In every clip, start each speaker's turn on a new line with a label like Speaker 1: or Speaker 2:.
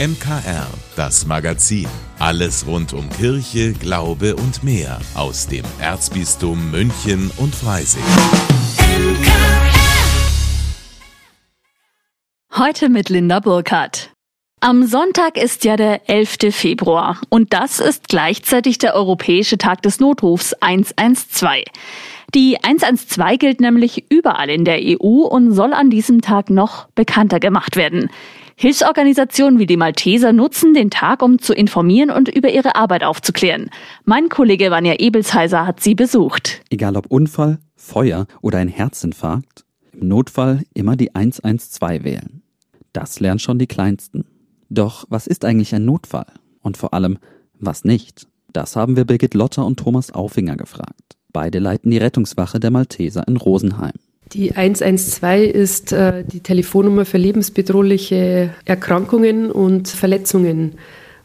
Speaker 1: MKR, das Magazin. Alles rund um Kirche, Glaube und mehr aus dem Erzbistum München und Freising.
Speaker 2: Heute mit Linda Burkhardt. Am Sonntag ist ja der 11. Februar und das ist gleichzeitig der Europäische Tag des Notrufs 112. Die 112 gilt nämlich überall in der EU und soll an diesem Tag noch bekannter gemacht werden. Hilfsorganisationen wie die Malteser nutzen den Tag, um zu informieren und über ihre Arbeit aufzuklären. Mein Kollege Vanja Ebelsheiser hat sie besucht.
Speaker 3: Egal ob Unfall, Feuer oder ein Herzinfarkt, im Notfall immer die 112 wählen. Das lernen schon die Kleinsten. Doch was ist eigentlich ein Notfall? Und vor allem, was nicht? Das haben wir Birgit Lotter und Thomas Aufinger gefragt. Beide leiten die Rettungswache der Malteser in Rosenheim.
Speaker 4: Die 112 ist äh, die Telefonnummer für lebensbedrohliche Erkrankungen und Verletzungen.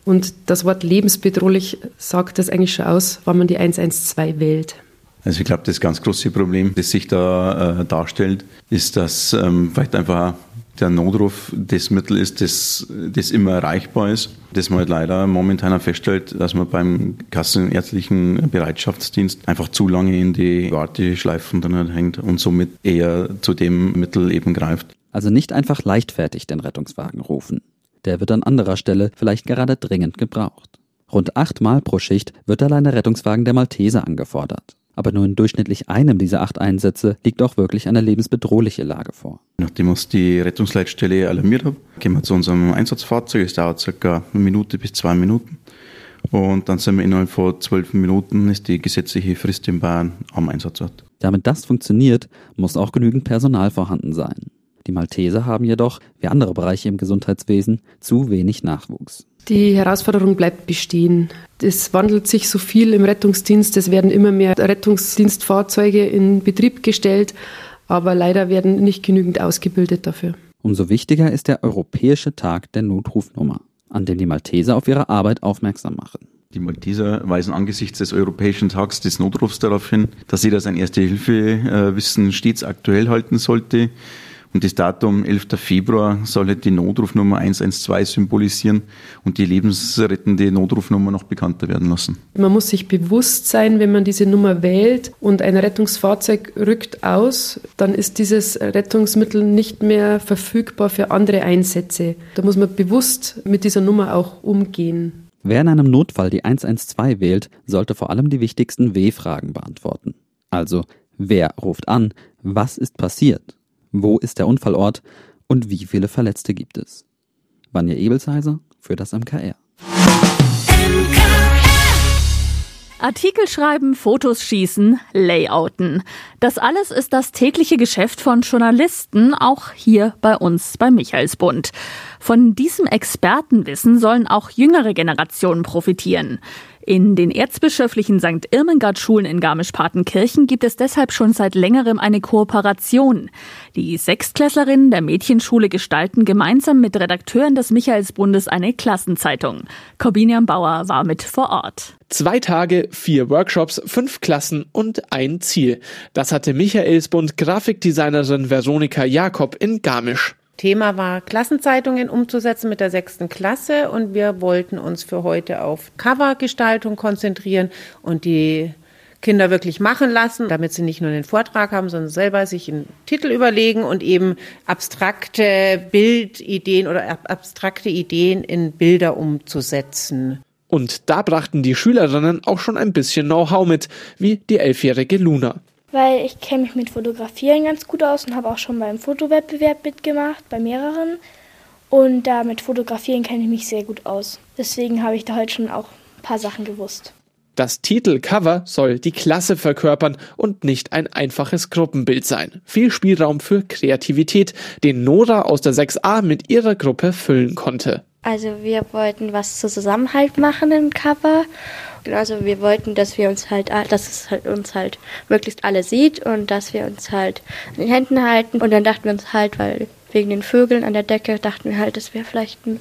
Speaker 4: Und das Wort lebensbedrohlich sagt das eigentlich schon aus, wann man die 112 wählt.
Speaker 5: Also ich glaube, das ganz große Problem, das sich da äh, darstellt, ist, dass ähm, vielleicht einfach der Notruf das Mittel ist, das, das immer erreichbar ist. Das man halt leider momentan feststellt, dass man beim kassenärztlichen Bereitschaftsdienst einfach zu lange in die Warteschleifen drin hängt und somit eher zu dem Mittel eben greift.
Speaker 3: Also nicht einfach leichtfertig den Rettungswagen rufen. Der wird an anderer Stelle vielleicht gerade dringend gebraucht. Rund achtmal pro Schicht wird allein der Rettungswagen der Malteser angefordert. Aber nur in durchschnittlich einem dieser acht Einsätze liegt auch wirklich eine lebensbedrohliche Lage vor.
Speaker 5: Nachdem uns die Rettungsleitstelle alarmiert hat, gehen wir zu unserem Einsatzfahrzeug. Es dauert circa eine Minute bis zwei Minuten. Und dann sind wir innerhalb von zwölf Minuten, ist die gesetzliche Frist in Bayern am Einsatzort.
Speaker 3: Damit das funktioniert, muss auch genügend Personal vorhanden sein. Die Malteser haben jedoch, wie andere Bereiche im Gesundheitswesen, zu wenig Nachwuchs.
Speaker 4: Die Herausforderung bleibt bestehen. Es wandelt sich so viel im Rettungsdienst. Es werden immer mehr Rettungsdienstfahrzeuge in Betrieb gestellt, aber leider werden nicht genügend ausgebildet dafür.
Speaker 3: Umso wichtiger ist der Europäische Tag der Notrufnummer, an dem die Malteser auf ihre Arbeit aufmerksam machen.
Speaker 5: Die Malteser weisen angesichts des Europäischen Tags des Notrufs darauf hin, dass jeder sein Erste-Hilfe-Wissen stets aktuell halten sollte und das Datum 11. Februar soll halt die Notrufnummer 112 symbolisieren und die lebensrettende Notrufnummer noch bekannter werden lassen.
Speaker 4: Man muss sich bewusst sein, wenn man diese Nummer wählt und ein Rettungsfahrzeug rückt aus, dann ist dieses Rettungsmittel nicht mehr verfügbar für andere Einsätze. Da muss man bewusst mit dieser Nummer auch umgehen.
Speaker 3: Wer in einem Notfall die 112 wählt, sollte vor allem die wichtigsten W-Fragen beantworten. Also, wer ruft an? Was ist passiert? Wo ist der Unfallort? Und wie viele Verletzte gibt es? Vanja Ebelsheiser für das MKR.
Speaker 2: Artikel schreiben, Fotos schießen, Layouten. Das alles ist das tägliche Geschäft von Journalisten, auch hier bei uns beim Michaelsbund. Von diesem Expertenwissen sollen auch jüngere Generationen profitieren. In den erzbischöflichen St. Irmengard-Schulen in Garmisch-Partenkirchen gibt es deshalb schon seit längerem eine Kooperation. Die Sechstklässlerinnen der Mädchenschule gestalten gemeinsam mit Redakteuren des Michaelsbundes eine Klassenzeitung. Corbinian Bauer war mit vor Ort.
Speaker 6: Zwei Tage, vier Workshops, fünf Klassen und ein Ziel. Das hatte Michaelsbund Grafikdesignerin Veronika Jakob in Garmisch.
Speaker 7: Thema war, Klassenzeitungen umzusetzen mit der sechsten Klasse und wir wollten uns für heute auf Covergestaltung konzentrieren und die Kinder wirklich machen lassen, damit sie nicht nur den Vortrag haben, sondern selber sich einen Titel überlegen und eben abstrakte Bildideen oder abstrakte Ideen in Bilder umzusetzen.
Speaker 6: Und da brachten die Schülerinnen auch schon ein bisschen Know-how mit, wie die elfjährige Luna
Speaker 8: weil ich kenne mich mit Fotografieren ganz gut aus und habe auch schon beim Fotowettbewerb mitgemacht, bei mehreren. Und da mit Fotografieren kenne ich mich sehr gut aus. Deswegen habe ich da heute schon auch ein paar Sachen gewusst.
Speaker 6: Das Titelcover soll die Klasse verkörpern und nicht ein einfaches Gruppenbild sein. Viel Spielraum für Kreativität, den Nora aus der 6a mit ihrer Gruppe füllen konnte.
Speaker 8: Also wir wollten was zu Zusammenhalt machen im Cover. Also wir wollten, dass wir uns halt, dass es halt uns halt möglichst alle sieht und dass wir uns halt in den Händen halten. Und dann dachten wir uns halt, weil wegen den Vögeln an der Decke dachten wir halt, das wäre vielleicht ein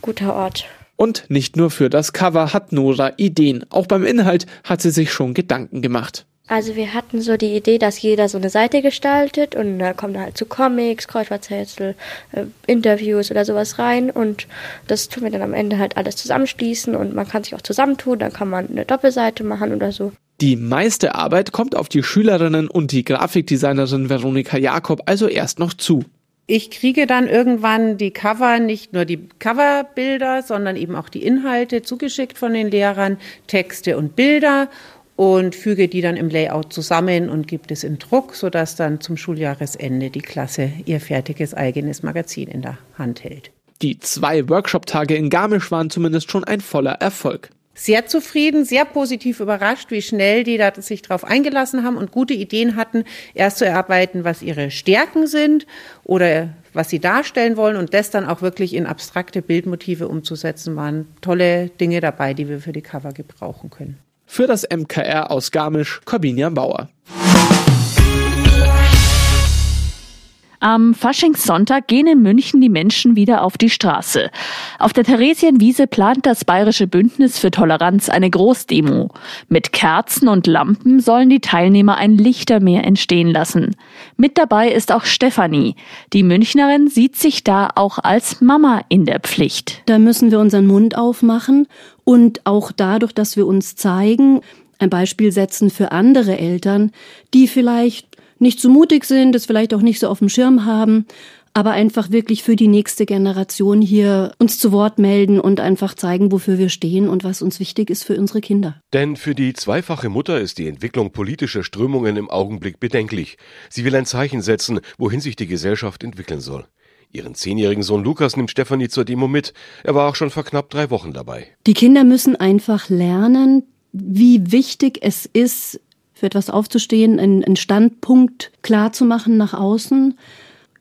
Speaker 8: guter Ort.
Speaker 6: Und nicht nur für das Cover hat Nora Ideen. Auch beim Inhalt hat sie sich schon Gedanken gemacht.
Speaker 8: Also wir hatten so die Idee, dass jeder so eine Seite gestaltet und da kommen halt so Comics, Kreuzworträtsel, äh, Interviews oder sowas rein und das tun wir dann am Ende halt alles zusammenschließen und man kann sich auch zusammentun, dann kann man eine Doppelseite machen oder so.
Speaker 6: Die meiste Arbeit kommt auf die Schülerinnen und die Grafikdesignerin Veronika Jakob also erst noch zu.
Speaker 7: Ich kriege dann irgendwann die Cover, nicht nur die Coverbilder, sondern eben auch die Inhalte zugeschickt von den Lehrern, Texte und Bilder und füge die dann im Layout zusammen und gibt es in Druck, sodass dann zum Schuljahresende die Klasse ihr fertiges eigenes Magazin in der Hand hält.
Speaker 6: Die zwei Workshop-Tage in Garmisch waren zumindest schon ein voller Erfolg.
Speaker 7: Sehr zufrieden, sehr positiv überrascht, wie schnell die da sich darauf eingelassen haben und gute Ideen hatten, erst zu erarbeiten, was ihre Stärken sind oder was sie darstellen wollen und das dann auch wirklich in abstrakte Bildmotive umzusetzen, waren tolle Dinge dabei, die wir für die Cover gebrauchen können.
Speaker 6: Für das MKR aus Garmisch, Corbinian Bauer.
Speaker 2: Am Faschingssonntag gehen in München die Menschen wieder auf die Straße. Auf der Theresienwiese plant das Bayerische Bündnis für Toleranz eine Großdemo. Mit Kerzen und Lampen sollen die Teilnehmer ein Lichtermeer entstehen lassen. Mit dabei ist auch Stefanie. Die Münchnerin sieht sich da auch als Mama in der Pflicht.
Speaker 9: Da müssen wir unseren Mund aufmachen und auch dadurch, dass wir uns zeigen, ein Beispiel setzen für andere Eltern, die vielleicht nicht so mutig sind, es vielleicht auch nicht so auf dem Schirm haben, aber einfach wirklich für die nächste Generation hier uns zu Wort melden und einfach zeigen, wofür wir stehen und was uns wichtig ist für unsere Kinder.
Speaker 10: Denn für die zweifache Mutter ist die Entwicklung politischer Strömungen im Augenblick bedenklich. Sie will ein Zeichen setzen, wohin sich die Gesellschaft entwickeln soll. Ihren zehnjährigen Sohn Lukas nimmt Stefanie zur Demo mit. Er war auch schon vor knapp drei Wochen dabei.
Speaker 9: Die Kinder müssen einfach lernen, wie wichtig es ist, für etwas aufzustehen, einen, einen Standpunkt klar zu machen nach außen.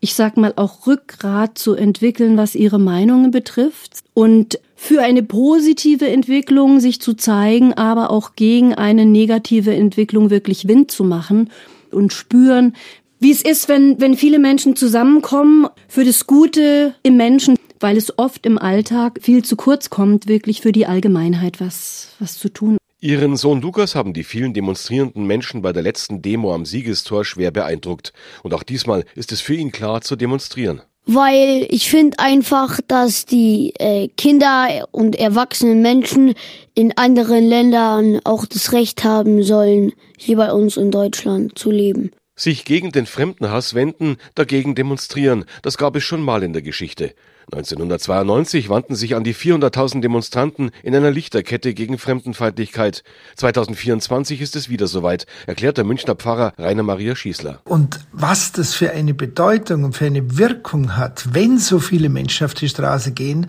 Speaker 9: Ich sag mal auch Rückgrat zu entwickeln, was ihre Meinungen betrifft und für eine positive Entwicklung sich zu zeigen, aber auch gegen eine negative Entwicklung wirklich Wind zu machen und spüren, wie es ist, wenn, wenn viele Menschen zusammenkommen für das Gute im Menschen, weil es oft im Alltag viel zu kurz kommt, wirklich für die Allgemeinheit was, was zu tun.
Speaker 10: Ihren Sohn Lukas haben die vielen demonstrierenden Menschen bei der letzten Demo am Siegestor schwer beeindruckt. Und auch diesmal ist es für ihn klar zu demonstrieren.
Speaker 11: Weil ich finde einfach, dass die äh, Kinder und erwachsenen Menschen in anderen Ländern auch das Recht haben sollen, hier bei uns in Deutschland zu leben.
Speaker 10: Sich gegen den Fremdenhass wenden, dagegen demonstrieren, das gab es schon mal in der Geschichte. 1992 wandten sich an die 400.000 Demonstranten in einer Lichterkette gegen Fremdenfeindlichkeit. 2024 ist es wieder soweit, erklärt der Münchner Pfarrer Rainer Maria Schießler.
Speaker 12: Und was das für eine Bedeutung und für eine Wirkung hat, wenn so viele Menschen auf die Straße gehen,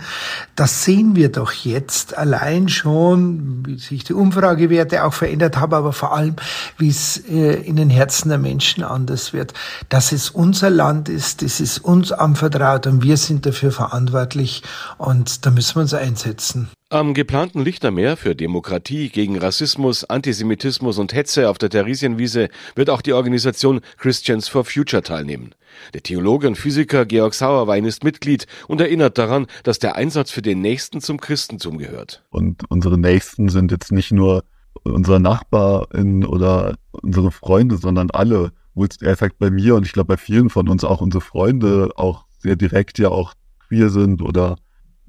Speaker 12: das sehen wir doch jetzt allein schon, wie sich die Umfragewerte auch verändert haben, aber vor allem, wie es äh, in den Herzen der Menschen anders wird. Dass es unser Land ist, das ist uns anvertraut und wir sind dafür verantwortlich verantwortlich und da müssen wir uns einsetzen.
Speaker 10: Am geplanten Lichtermeer für Demokratie gegen Rassismus, Antisemitismus und Hetze auf der Theresienwiese wird auch die Organisation Christians for Future teilnehmen. Der Theologe und Physiker Georg Sauerwein ist Mitglied und erinnert daran, dass der Einsatz für den Nächsten zum Christentum gehört.
Speaker 13: Und unsere Nächsten sind jetzt nicht nur unsere Nachbarin oder unsere Freunde, sondern alle. Er sagt bei mir und ich glaube bei vielen von uns auch unsere Freunde auch sehr direkt ja auch queer sind oder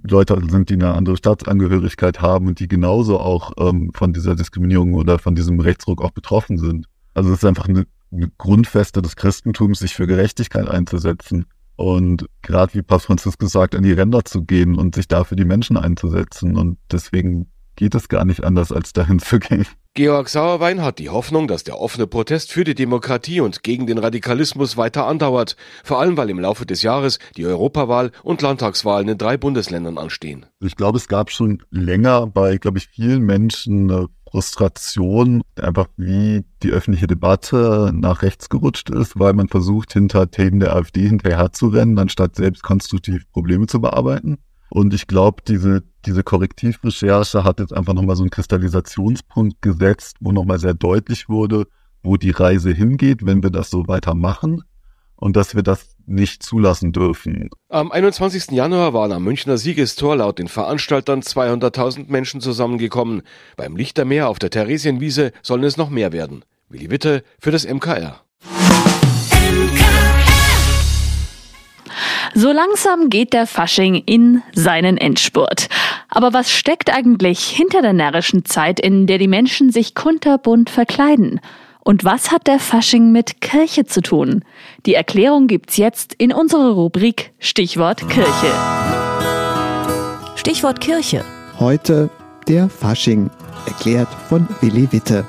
Speaker 13: Leute sind, die eine andere Staatsangehörigkeit haben und die genauso auch ähm, von dieser Diskriminierung oder von diesem Rechtsruck auch betroffen sind. Also es ist einfach eine, eine Grundfeste des Christentums, sich für Gerechtigkeit einzusetzen und gerade wie Papst Franziskus sagt, an die Ränder zu gehen und sich dafür die Menschen einzusetzen. Und deswegen geht es gar nicht anders, als dahin zu gehen.
Speaker 10: Georg Sauerwein hat die Hoffnung, dass der offene Protest für die Demokratie und gegen den Radikalismus weiter andauert, vor allem weil im Laufe des Jahres die Europawahl und Landtagswahlen in drei Bundesländern anstehen.
Speaker 13: Ich glaube, es gab schon länger bei, glaube ich, vielen Menschen eine Frustration, einfach wie die öffentliche Debatte nach rechts gerutscht ist, weil man versucht, hinter Themen der AfD hinterherzurennen, anstatt selbst konstruktiv Probleme zu bearbeiten. Und ich glaube, diese, diese Korrektivrecherche hat jetzt einfach nochmal so einen Kristallisationspunkt gesetzt, wo nochmal sehr deutlich wurde, wo die Reise hingeht, wenn wir das so weitermachen und dass wir das nicht zulassen dürfen.
Speaker 10: Am 21. Januar waren am Münchner Siegestor laut den Veranstaltern 200.000 Menschen zusammengekommen. Beim Lichtermeer auf der Theresienwiese sollen es noch mehr werden. Willi Witte für das MKR.
Speaker 2: So langsam geht der Fasching in seinen Endspurt. Aber was steckt eigentlich hinter der närrischen Zeit, in der die Menschen sich kunterbunt verkleiden? Und was hat der Fasching mit Kirche zu tun? Die Erklärung gibt's jetzt in unserer Rubrik Stichwort Kirche.
Speaker 14: Stichwort Kirche.
Speaker 15: Heute der Fasching, erklärt von Willi Witte.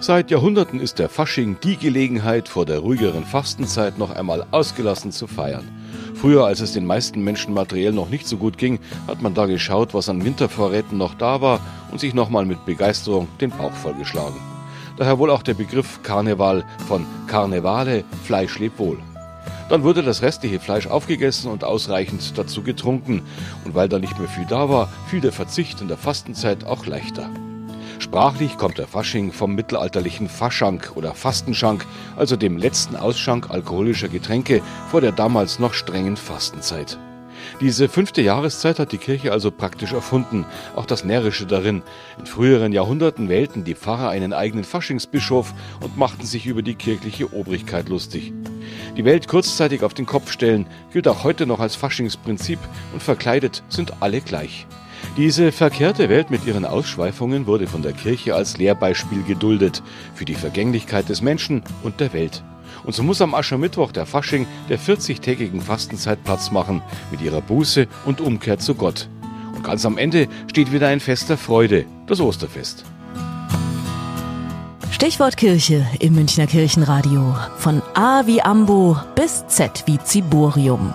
Speaker 10: Seit Jahrhunderten ist der Fasching die Gelegenheit, vor der ruhigeren Fastenzeit noch einmal ausgelassen zu feiern. Früher, als es den meisten Menschen materiell noch nicht so gut ging, hat man da geschaut, was an Wintervorräten noch da war und sich nochmal mit Begeisterung den Bauch vollgeschlagen. Daher wohl auch der Begriff Karneval von Karnevale, Fleisch lebt wohl. Dann wurde das restliche Fleisch aufgegessen und ausreichend dazu getrunken. Und weil da nicht mehr viel da war, fiel der Verzicht in der Fastenzeit auch leichter. Sprachlich kommt der Fasching vom mittelalterlichen Faschank oder Fastenschank, also dem letzten Ausschank alkoholischer Getränke vor der damals noch strengen Fastenzeit. Diese fünfte Jahreszeit hat die Kirche also praktisch erfunden, auch das Närrische darin. In früheren Jahrhunderten wählten die Pfarrer einen eigenen Faschingsbischof und machten sich über die kirchliche Obrigkeit lustig. Die Welt kurzzeitig auf den Kopf stellen gilt auch heute noch als Faschingsprinzip und verkleidet sind alle gleich. Diese verkehrte Welt mit ihren Ausschweifungen wurde von der Kirche als Lehrbeispiel geduldet für die Vergänglichkeit des Menschen und der Welt. Und so muss am Aschermittwoch der Fasching der 40-tägigen Fastenzeit Platz machen mit ihrer Buße und Umkehr zu Gott. Und ganz am Ende steht wieder ein Fest der Freude, das Osterfest.
Speaker 14: Stichwort Kirche im Münchner Kirchenradio. Von A wie Ambo bis Z wie Ziborium.